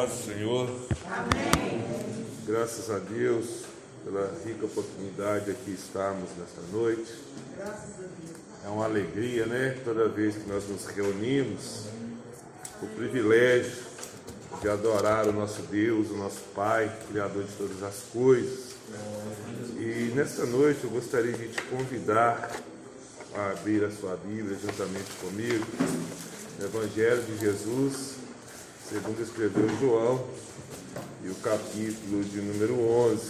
paz do Senhor. Amém. Graças a Deus pela rica oportunidade aqui estarmos nesta noite. É uma alegria, né? Toda vez que nós nos reunimos, o privilégio de adorar o nosso Deus, o nosso Pai, Criador de todas as coisas. E nesta noite eu gostaria de te convidar a abrir a sua Bíblia juntamente comigo, Evangelho de Jesus, segundo escreveu João, e o capítulo de número 11,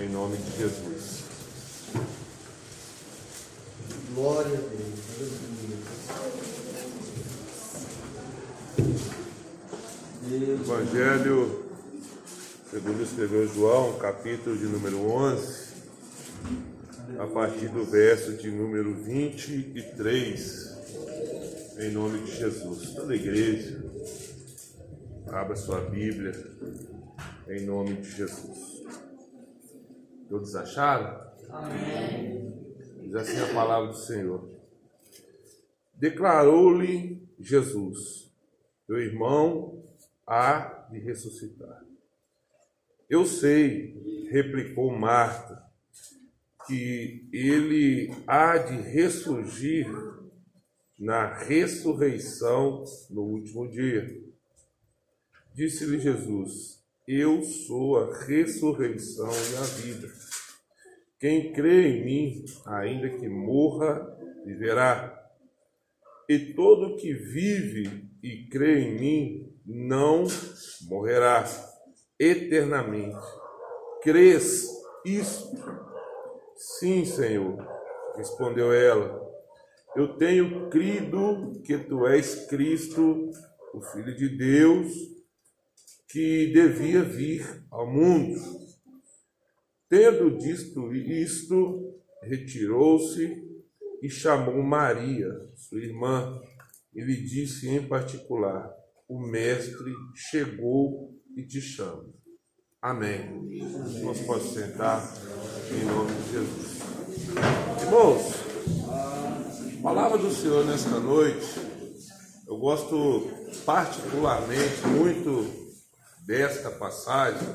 em nome de Jesus. Glória a Deus. Evangelho, segundo escreveu João, capítulo de número 11, a partir do verso de número 23, em nome de Jesus. Toda a igreja, Abra sua Bíblia em nome de Jesus. Todos acharam? Amém. Diz assim a palavra do Senhor. Declarou-lhe Jesus: Teu irmão há de ressuscitar. Eu sei, replicou Marta, que ele há de ressurgir na ressurreição no último dia. Disse-lhe Jesus: Eu sou a ressurreição e a vida. Quem crê em mim, ainda que morra, viverá. E todo que vive e crê em mim não morrerá eternamente. Crês isto? Sim, Senhor, respondeu ela. Eu tenho crido que tu és Cristo, o Filho de Deus que devia vir ao mundo. Tendo dito isto, retirou-se e chamou Maria, sua irmã, e lhe disse em particular: O Mestre chegou e te chama. Amém. Nós podemos sentar em nome de Jesus. Irmãos, a palavra do Senhor nesta noite, eu gosto particularmente muito desta passagem,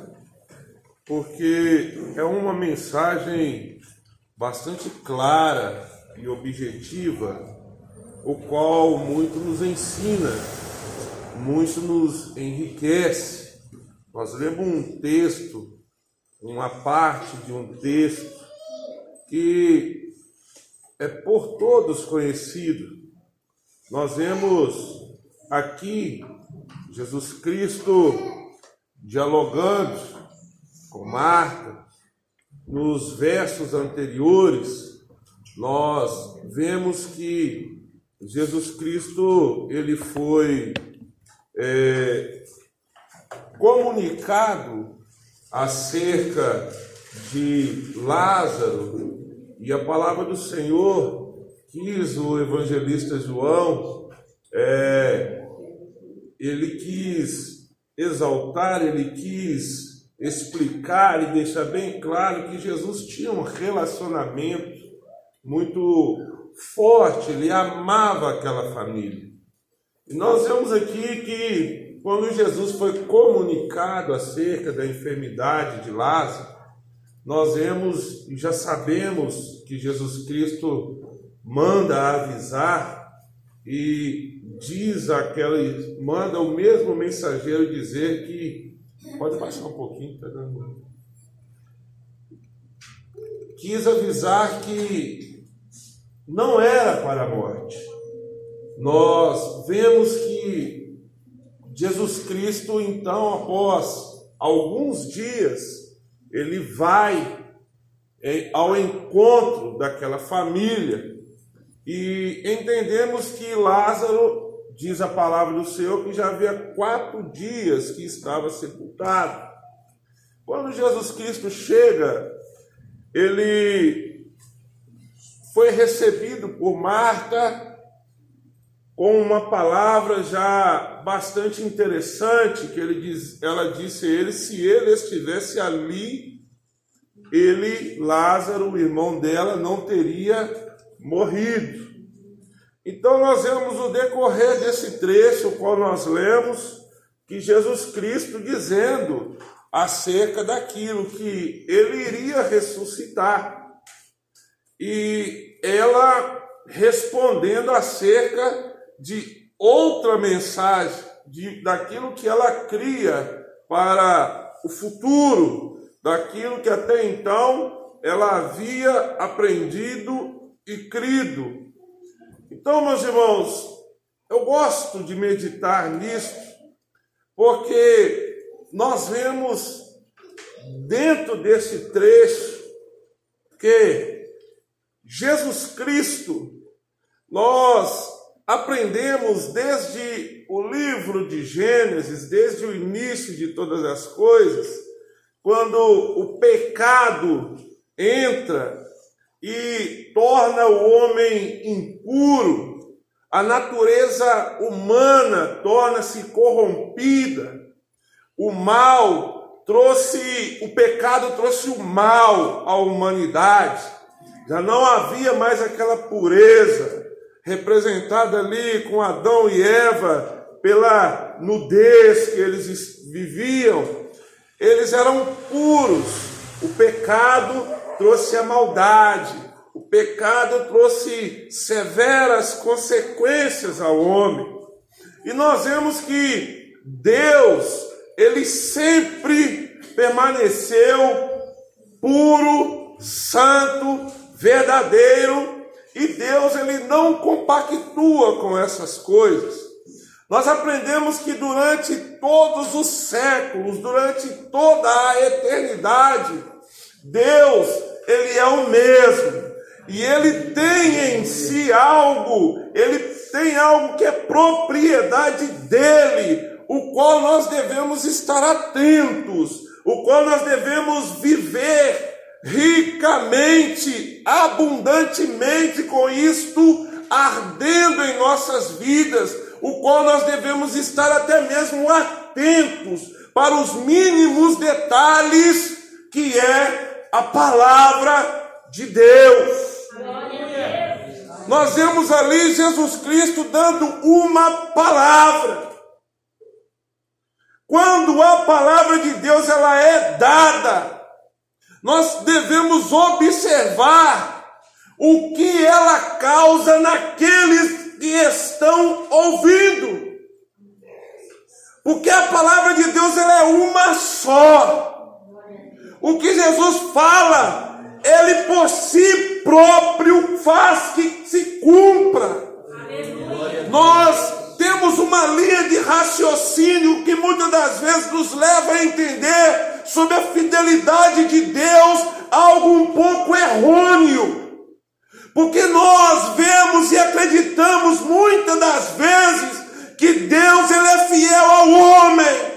porque é uma mensagem bastante clara e objetiva, o qual muito nos ensina, muito nos enriquece. Nós lemos um texto, uma parte de um texto que é por todos conhecido. Nós vemos aqui Jesus Cristo dialogando com Marta, nos versos anteriores, nós vemos que Jesus Cristo ele foi é, comunicado acerca de Lázaro e a palavra do Senhor quis o evangelista João é, ele quis exaltar, ele quis explicar e deixar bem claro que Jesus tinha um relacionamento muito forte, ele amava aquela família. E nós vemos aqui que quando Jesus foi comunicado acerca da enfermidade de Lázaro, nós vemos e já sabemos que Jesus Cristo manda avisar e diz aquela, manda o mesmo mensageiro dizer que pode baixar um pouquinho, tá dando. Quis avisar que não era para a morte. Nós vemos que Jesus Cristo, então, após alguns dias, ele vai ao encontro daquela família e entendemos que Lázaro diz a palavra do Senhor que já havia quatro dias que estava sepultado. Quando Jesus Cristo chega, ele foi recebido por Marta com uma palavra já bastante interessante que ele diz, ela disse a ele se ele estivesse ali, ele, Lázaro, o irmão dela, não teria morrido. Então nós vemos o decorrer desse trecho, o qual nós lemos, que Jesus Cristo dizendo acerca daquilo que ele iria ressuscitar. E ela respondendo acerca de outra mensagem, de, daquilo que ela cria para o futuro, daquilo que até então ela havia aprendido e crido. Então, meus irmãos, eu gosto de meditar nisso, porque nós vemos dentro desse trecho que Jesus Cristo, nós aprendemos desde o livro de Gênesis, desde o início de todas as coisas, quando o pecado entra e torna o homem impuro, a natureza humana torna-se corrompida, o mal trouxe, o pecado trouxe o mal à humanidade. Já não havia mais aquela pureza representada ali com Adão e Eva pela nudez que eles viviam. Eles eram puros. O pecado trouxe a maldade. O pecado trouxe severas consequências ao homem. E nós vemos que Deus ele sempre permaneceu puro, santo, verdadeiro, e Deus ele não compactua com essas coisas. Nós aprendemos que durante todos os séculos, durante toda a eternidade, Deus, ele é o mesmo. E ele tem em si algo, ele tem algo que é propriedade dele, o qual nós devemos estar atentos, o qual nós devemos viver ricamente, abundantemente com isto ardendo em nossas vidas, o qual nós devemos estar até mesmo atentos para os mínimos detalhes que é a palavra de Deus. Nós vemos ali Jesus Cristo dando uma palavra. Quando a palavra de Deus ela é dada, nós devemos observar o que ela causa naqueles que estão ouvindo. Porque a palavra de Deus ela é uma só. O que Jesus fala, ele por si próprio faz que se cumpra. Aleluia. Nós temos uma linha de raciocínio que muitas das vezes nos leva a entender sobre a fidelidade de Deus algo um pouco errôneo. Porque nós vemos e acreditamos muitas das vezes que Deus ele é fiel ao homem.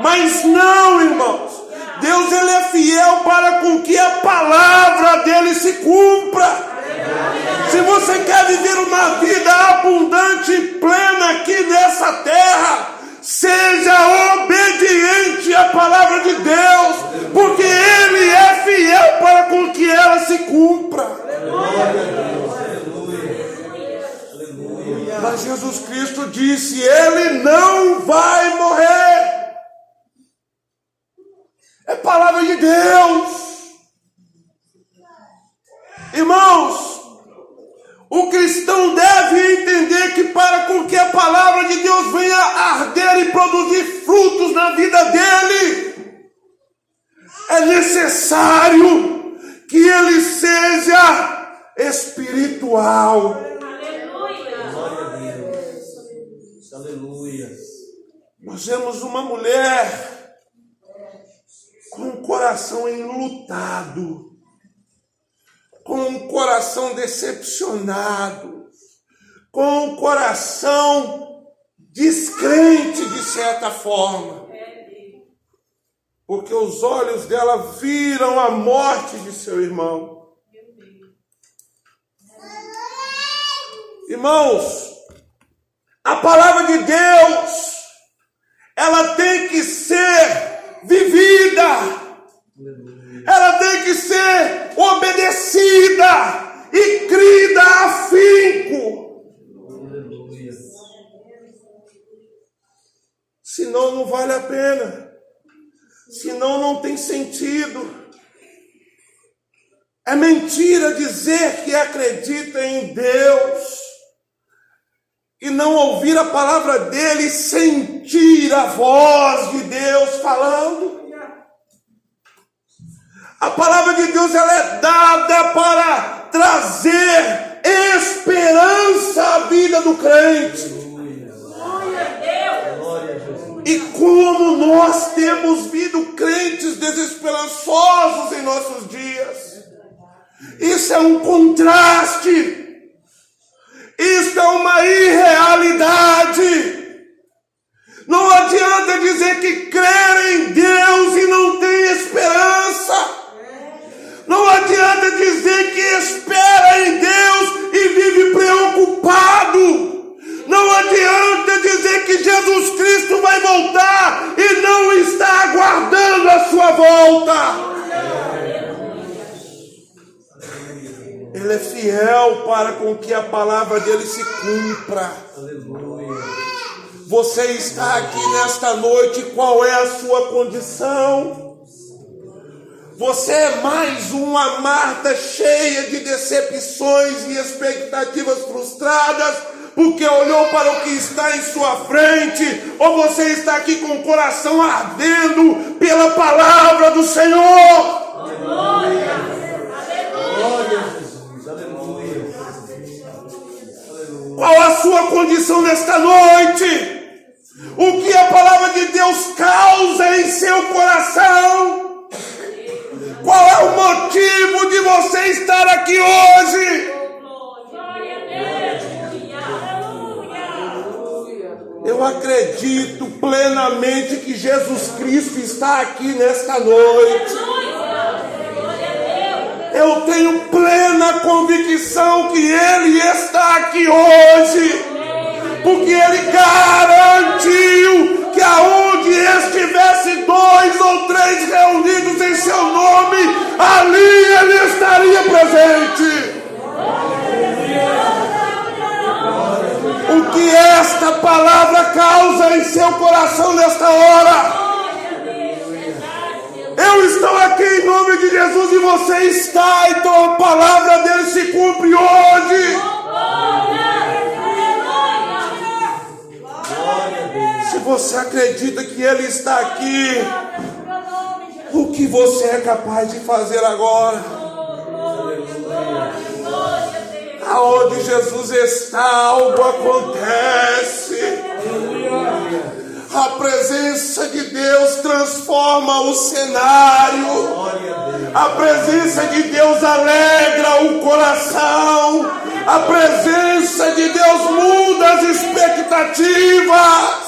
Mas não, irmãos. Deus ele é fiel para com que a palavra dele se cumpra. Se você quer viver uma vida abundante e plena aqui nessa terra, seja obediente à palavra de Deus, porque Ele é fiel para com que ela se cumpra. Mas Jesus Cristo disse: Ele não vai morrer. É palavra de Deus. Irmãos, o cristão deve entender que para com que a palavra de Deus venha arder e produzir frutos na vida dele, é necessário que ele seja espiritual. Aleluia. Glória a Deus. Aleluia. Nós vemos uma mulher com um coração enlutado com um coração decepcionado, com um coração descrente de certa forma. Porque os olhos dela viram a morte de seu irmão. Irmãos, a palavra de Deus, ela tem que ser vivida ela tem que ser obedecida e crida a finco. Senão senão não vale a pena. Senão não tem sentido. É mentira dizer que acredita em Deus e não ouvir a palavra dele, sentir a voz de Deus falando. A palavra de Deus ela é dada para trazer esperança à vida do crente. E como nós temos vindo crentes desesperançosos em nossos dias. Isso é um contraste. Isso é uma irrealidade. Não adianta dizer que crer em Deus e não tem esperança. Não adianta dizer que espera em Deus e vive preocupado. Não adianta dizer que Jesus Cristo vai voltar e não está aguardando a sua volta. Ele é fiel para com que a palavra dele se cumpra. Você está aqui nesta noite, qual é a sua condição? Você é mais uma Marta cheia de decepções e expectativas frustradas, porque olhou para o que está em sua frente, ou você está aqui com o coração ardendo pela palavra do Senhor? Aleluia! Aleluia! Qual a sua condição nesta noite? O que a palavra de Deus causa em seu coração? Qual é o motivo de você estar aqui hoje? Eu acredito plenamente que Jesus Cristo está aqui nesta noite. Eu tenho plena convicção que Ele está aqui hoje, porque Ele garantiu que aonde estivesse dois ou três reunidos em Seu nome, ali Ele estaria presente. O que esta palavra causa em seu coração nesta hora? Eu estou aqui em nome de Jesus e você está, então a palavra dele se cumpre hoje. Você acredita que ele está aqui, o que você é capaz de fazer agora? Aonde Jesus está, algo acontece. A presença de Deus transforma o cenário. A presença de Deus alegra o coração. A presença de Deus muda as expectativas.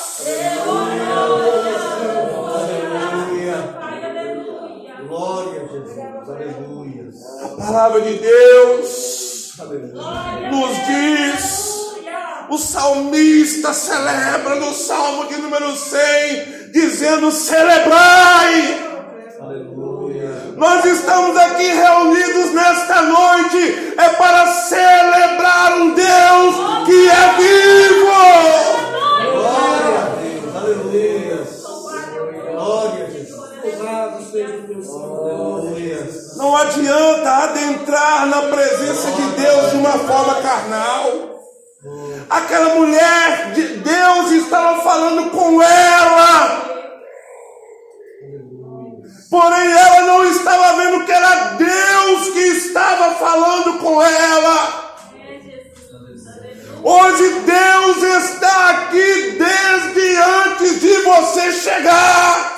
Glória a Jesus. Aleluia. A palavra de Deus nos diz o salmista celebra no salmo de número 100, dizendo: celebrai. Aleluia. Nós estamos aqui reunidos nesta noite é para celebrar um Deus que é vivo. De uma forma carnal. Aquela mulher de Deus estava falando com ela. Porém, ela não estava vendo que era Deus que estava falando com ela. Hoje Deus está aqui desde antes de você chegar.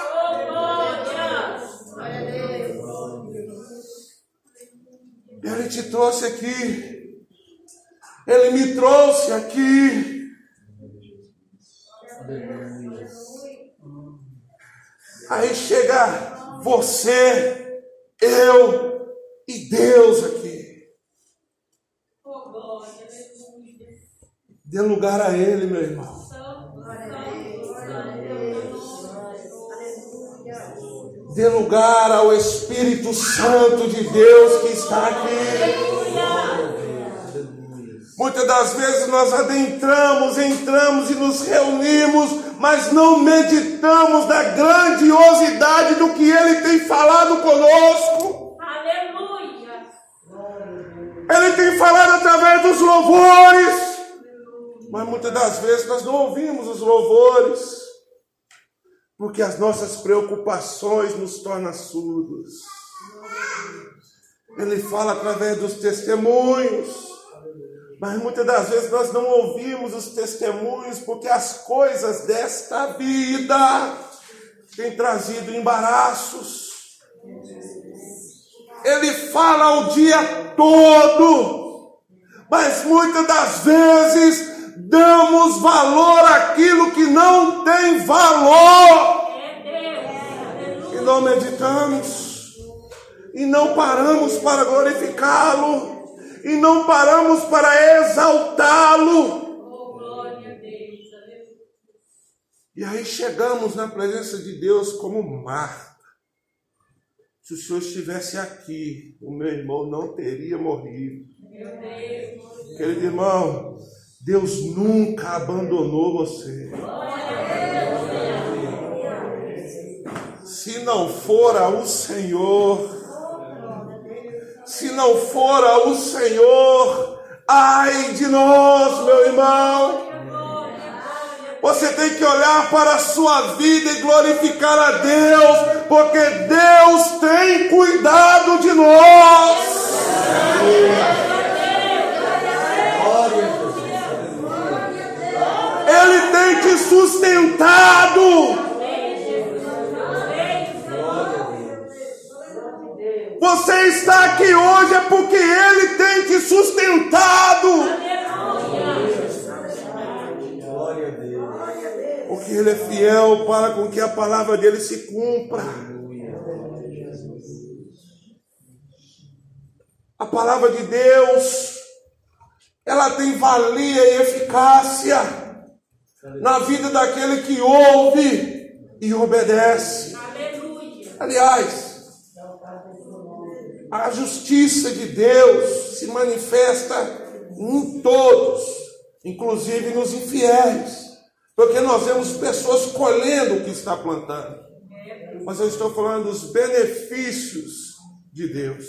Ele te trouxe aqui ele me trouxe aqui. Aí chega você, eu e Deus aqui. Dê lugar a Ele, meu irmão. Dê lugar ao Espírito Santo de Deus que está aqui. Muitas das vezes nós adentramos, entramos e nos reunimos, mas não meditamos na grandiosidade do que Ele tem falado conosco. Aleluia. Ele tem falado através dos louvores, mas muitas das vezes nós não ouvimos os louvores, porque as nossas preocupações nos tornam surdos. Ele fala através dos testemunhos. Mas muitas das vezes nós não ouvimos os testemunhos porque as coisas desta vida têm trazido embaraços. Ele fala o dia todo, mas muitas das vezes damos valor àquilo que não tem valor e não meditamos e não paramos para glorificá-lo e não paramos para exaltá-lo. E aí chegamos na presença de Deus como Marta. Se o Senhor estivesse aqui, o meu irmão não teria morrido. Querido irmão, Deus nunca abandonou você. Se não fora o Senhor, se não fora o Senhor, ai de nós, meu irmão. Você tem que olhar para a sua vida e glorificar a Deus, porque Deus tem cuidado de nós. Ele tem te sustentado. Você está aqui hoje é porque Ele tem te sustentado. Porque Ele é fiel para com que a palavra dele se cumpra. A palavra de Deus, ela tem valia e eficácia na vida daquele que ouve e obedece. Aliás, a justiça de Deus se manifesta em todos, inclusive nos infiéis, porque nós vemos pessoas colhendo o que está plantando. Mas eu estou falando dos benefícios de Deus.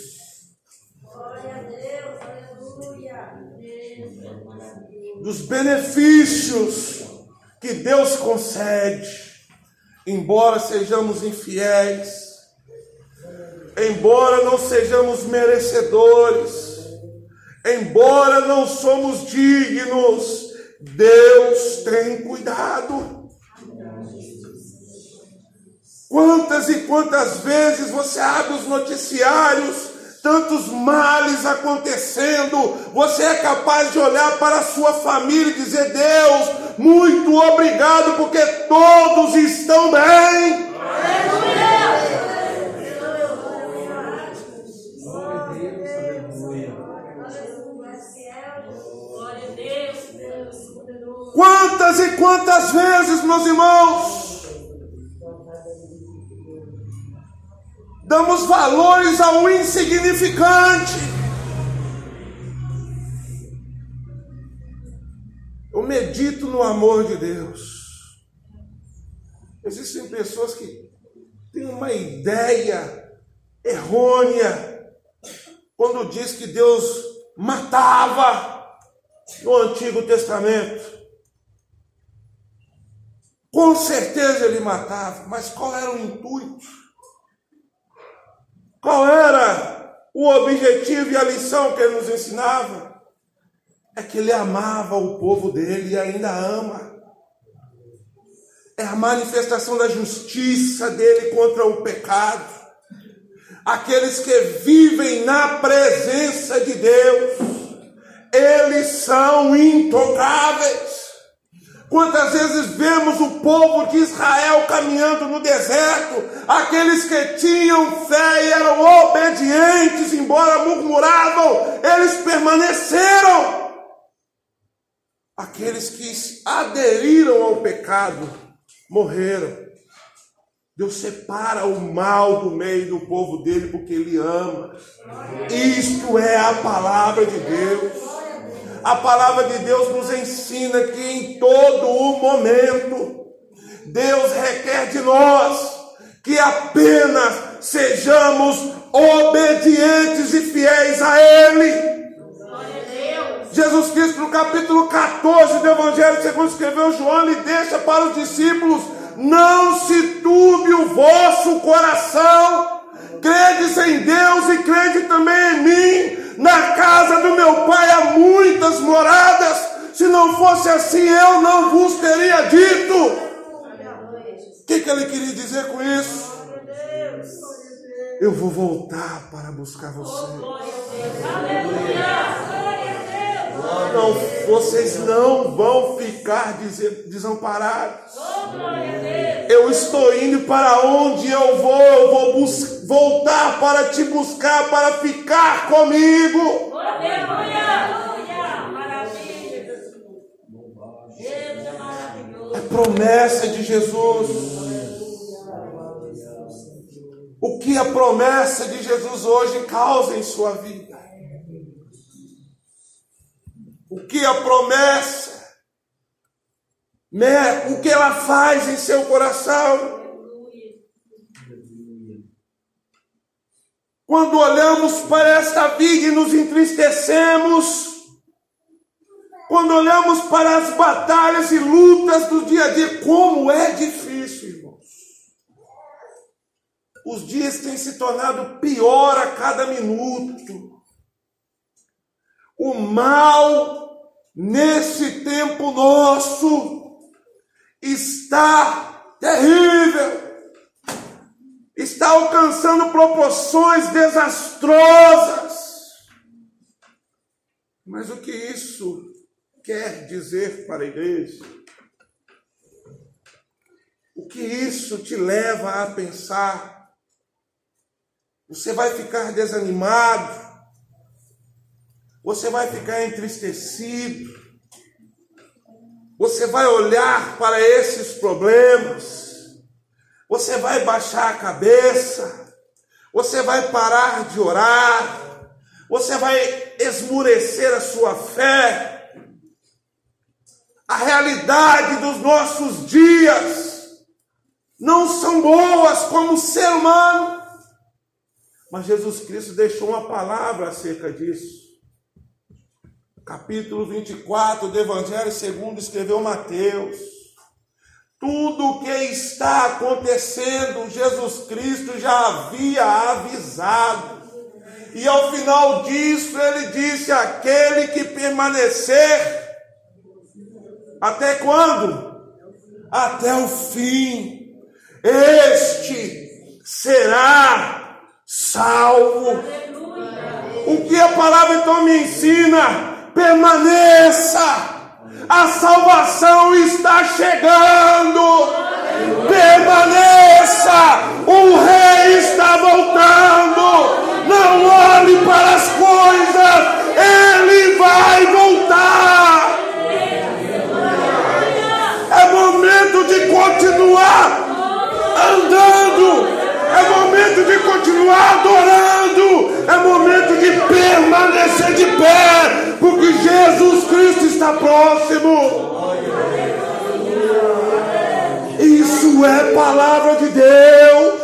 Glória a Deus, aleluia. Dos benefícios que Deus concede, embora sejamos infiéis, embora não sejamos merecedores, embora não somos dignos, Deus tem cuidado. Quantas e quantas vezes você abre os noticiários, tantos males acontecendo, você é capaz de olhar para a sua família e dizer: Deus, muito obrigado, porque todos estão bem. Quantas e quantas vezes, meus irmãos, damos valores ao insignificante. Eu medito no amor de Deus. Existem pessoas que têm uma ideia errônea quando diz que Deus matava no Antigo Testamento. Com certeza ele matava, mas qual era o intuito? Qual era o objetivo e a lição que ele nos ensinava? É que ele amava o povo dele e ainda ama. É a manifestação da justiça dele contra o pecado. Aqueles que vivem na presença de Deus, eles são intocáveis. Quantas vezes vemos o povo de Israel caminhando no deserto, aqueles que tinham fé e eram obedientes, embora murmuravam, eles permaneceram. Aqueles que aderiram ao pecado morreram. Deus separa o mal do meio do povo dele porque ele ama. Isto é a palavra de Deus. A palavra de Deus nos ensina que em todo o momento, Deus requer de nós que apenas sejamos obedientes e fiéis a Ele. Jesus Cristo, no capítulo 14 do Evangelho, segundo escreveu João, ele deixa para os discípulos: Não se turbe o vosso coração, credes em Deus e crede também em mim. Na casa do meu pai há muitas moradas, se não fosse assim, eu não vos teria dito. O que, que ele queria dizer com isso? Eu vou voltar para buscar você. Não, vocês não vão ficar desamparados. Eu estou indo para onde eu vou. Eu vou voltar para te buscar, para ficar comigo. É promessa de Jesus. O que a promessa de Jesus hoje causa em sua vida? O que a promessa, né, o que ela faz em seu coração? Quando olhamos para esta vida e nos entristecemos, quando olhamos para as batalhas e lutas do dia a dia, como é difícil, irmãos. Os dias têm se tornado pior a cada minuto. O mal nesse tempo nosso está terrível. Está alcançando proporções desastrosas. Mas o que isso quer dizer para a igreja? O que isso te leva a pensar? Você vai ficar desanimado? Você vai ficar entristecido. Você vai olhar para esses problemas. Você vai baixar a cabeça. Você vai parar de orar. Você vai esmurecer a sua fé. A realidade dos nossos dias não são boas como ser humano. Mas Jesus Cristo deixou uma palavra acerca disso capítulo 24 do Evangelho segundo escreveu Mateus. Tudo o que está acontecendo, Jesus Cristo já havia avisado. E ao final disso, ele disse: aquele que permanecer, até quando? Até o fim, este será salvo. O que a palavra então me ensina? Permaneça. A salvação está chegando. Permaneça. O rei está voltando. Não olhe para as coisas. Ele vai voltar. É momento de continuar andando. É momento de continuar adorando. É momento de permanecer de pé. Porque Jesus Cristo está próximo. Isso é palavra de Deus.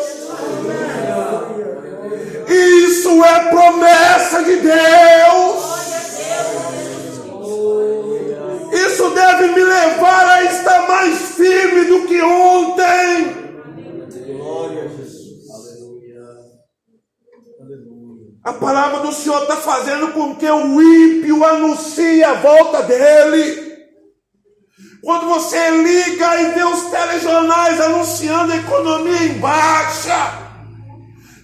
Isso é promessa de Deus. Isso deve me levar a estar mais firme do que ontem. A palavra do Senhor está fazendo com que o ímpio anuncie a volta dele. Quando você liga e vê os telejornais anunciando a economia em baixa,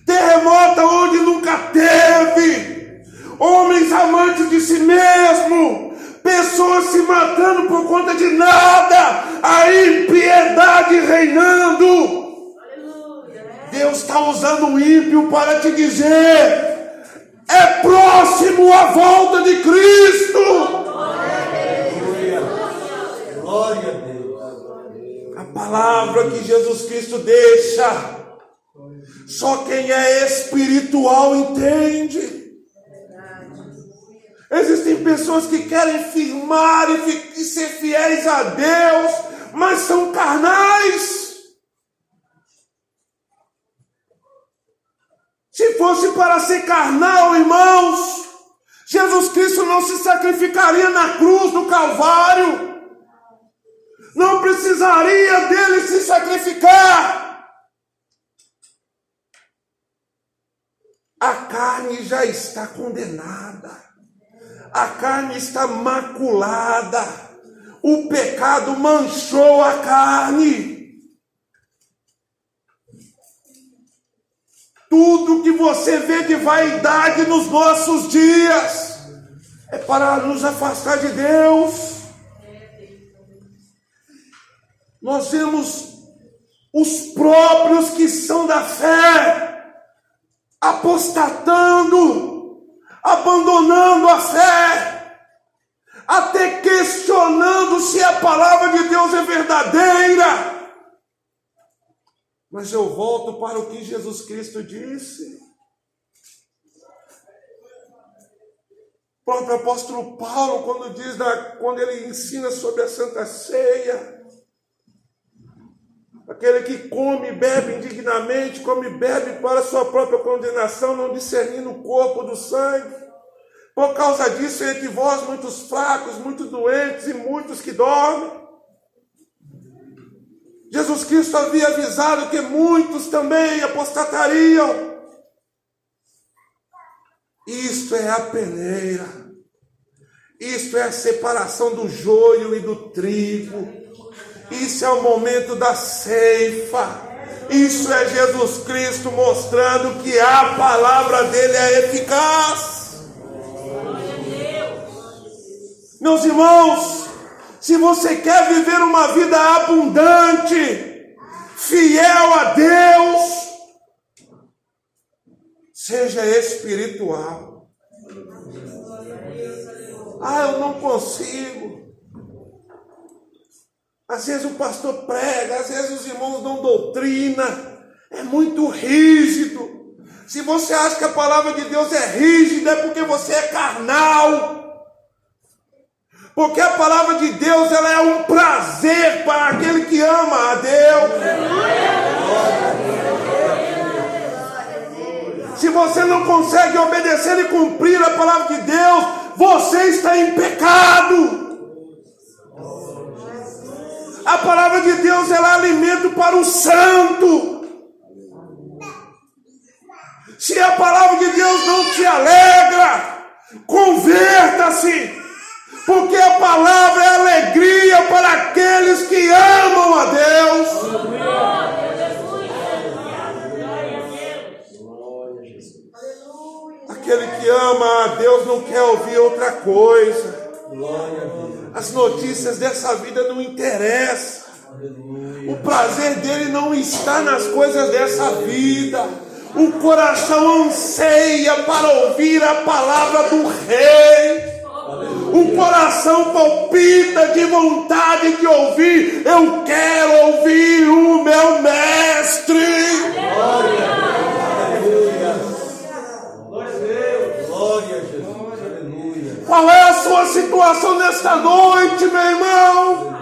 terremoto onde nunca teve, homens amantes de si mesmo, pessoas se matando por conta de nada, a impiedade reinando. Deus está usando o ímpio para te dizer: é próximo a volta de Cristo. Glória a Deus. A palavra que Jesus Cristo deixa, só quem é espiritual entende. Existem pessoas que querem firmar e, e ser fiéis a Deus, mas são carnais. Se fosse para ser carnal, irmãos, Jesus Cristo não se sacrificaria na cruz do Calvário. Não precisaria dele se sacrificar. A carne já está condenada. A carne está maculada. O pecado manchou a carne. Tudo que você vê de vaidade nos nossos dias é para nos afastar de Deus. Nós vemos os próprios que são da fé apostatando, abandonando a fé, até questionando se a palavra de Deus é verdadeira. Mas eu volto para o que Jesus Cristo disse. O próprio apóstolo Paulo, quando diz da, quando ele ensina sobre a Santa Ceia, aquele que come e bebe indignamente, come e bebe para sua própria condenação, não discernindo o corpo do sangue. Por causa disso, entre vós muitos fracos, muitos doentes e muitos que dormem. Jesus Cristo havia avisado que muitos também apostatariam. Isto é a peneira. Isto é a separação do joio e do trigo. Isso é o momento da ceifa. Isso é Jesus Cristo mostrando que a palavra dele é eficaz. Meus irmãos, se você quer viver uma vida abundante, fiel a Deus, seja espiritual. Ah, eu não consigo. Às vezes o pastor prega, às vezes os irmãos dão doutrina, é muito rígido. Se você acha que a palavra de Deus é rígida, é porque você é carnal. Porque a palavra de Deus ela é um prazer para aquele que ama a Deus. Se você não consegue obedecer e cumprir a palavra de Deus, você está em pecado. A palavra de Deus ela é alimento para o santo. Se a palavra de Deus não te alegra, converta-se. Porque a palavra é alegria para aqueles que amam a Deus. Aquele que ama a Deus não quer ouvir outra coisa. As notícias dessa vida não interessam. O prazer dele não está nas coisas dessa vida. O coração anseia para ouvir a palavra do Rei o coração palpita de vontade de ouvir. Eu quero ouvir o meu mestre. Glória, aleluia. Glória a Deus. Glória a Jesus. Aleluia. Qual é a sua situação nesta noite, meu irmão?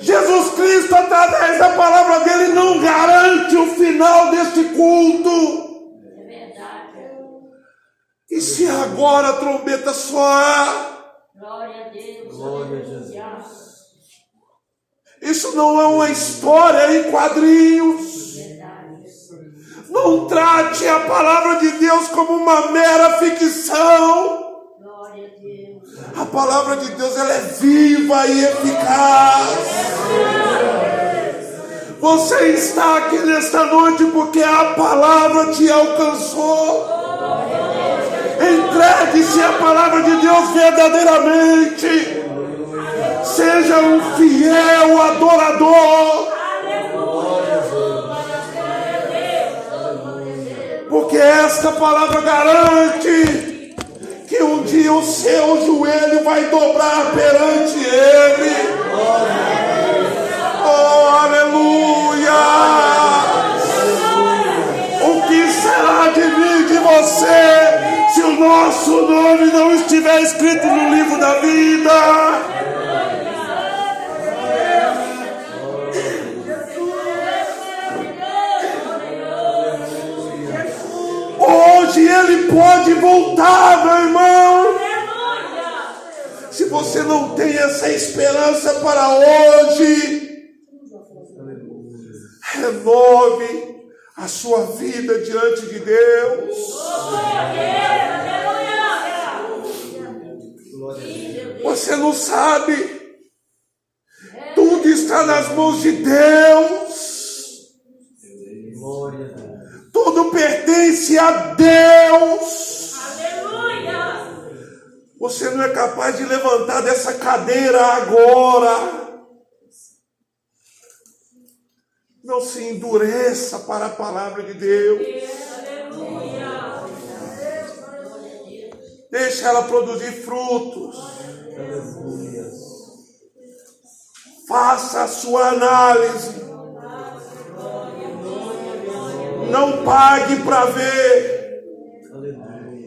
Jesus Cristo, através da palavra dele, não garante o final deste culto. E se agora a trombeta soar? Glória a Deus. Glória a Jesus. Isso não é uma história em quadrinhos. Não trate a palavra de Deus como uma mera ficção. A palavra de Deus ela é viva e eficaz. Você está aqui nesta noite porque a palavra te alcançou. Entregue-se à palavra de Deus verdadeiramente. Seja um fiel adorador. Porque esta palavra garante que um dia o seu joelho vai dobrar perante Ele. Oh, aleluia! O que será de mim, de você, o nosso nome não estiver escrito no livro da vida. Hoje ele pode voltar, meu irmão. Se você não tem essa esperança para hoje, renove a sua vida diante de Deus. Você não sabe. Tudo está nas mãos de Deus. Tudo pertence a Deus. Você não é capaz de levantar dessa cadeira agora. Não se endureça para a palavra de Deus. Deixa ela produzir frutos. Faça a sua análise. Não pague para ver.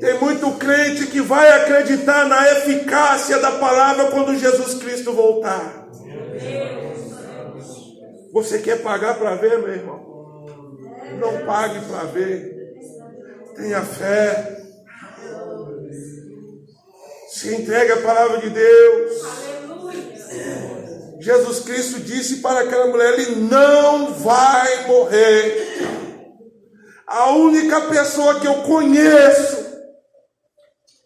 Tem muito crente que vai acreditar na eficácia da palavra quando Jesus Cristo voltar. Você quer pagar para ver, meu irmão? Não pague para ver. Tenha fé. Se entregue à palavra de Deus. Jesus Cristo disse para aquela mulher: Ele não vai morrer. A única pessoa que eu conheço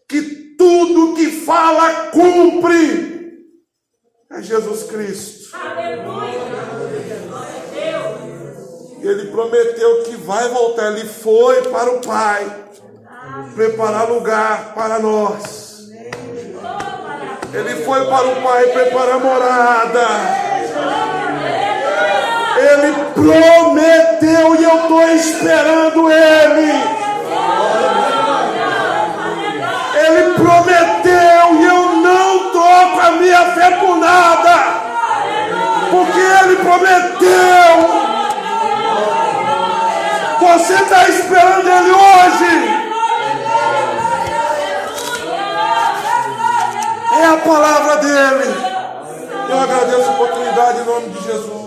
que tudo que fala cumpre é Jesus Cristo. Aleluia! Ele prometeu que vai voltar. Ele foi para o Pai preparar lugar para nós. Ele foi para o Pai preparar morada. Ele prometeu e eu estou esperando Ele. Ele prometeu e eu não com a minha fé por nada. Porque Ele prometeu. Você está esperando Ele hoje. É a palavra dele. Eu agradeço a oportunidade em nome de Jesus.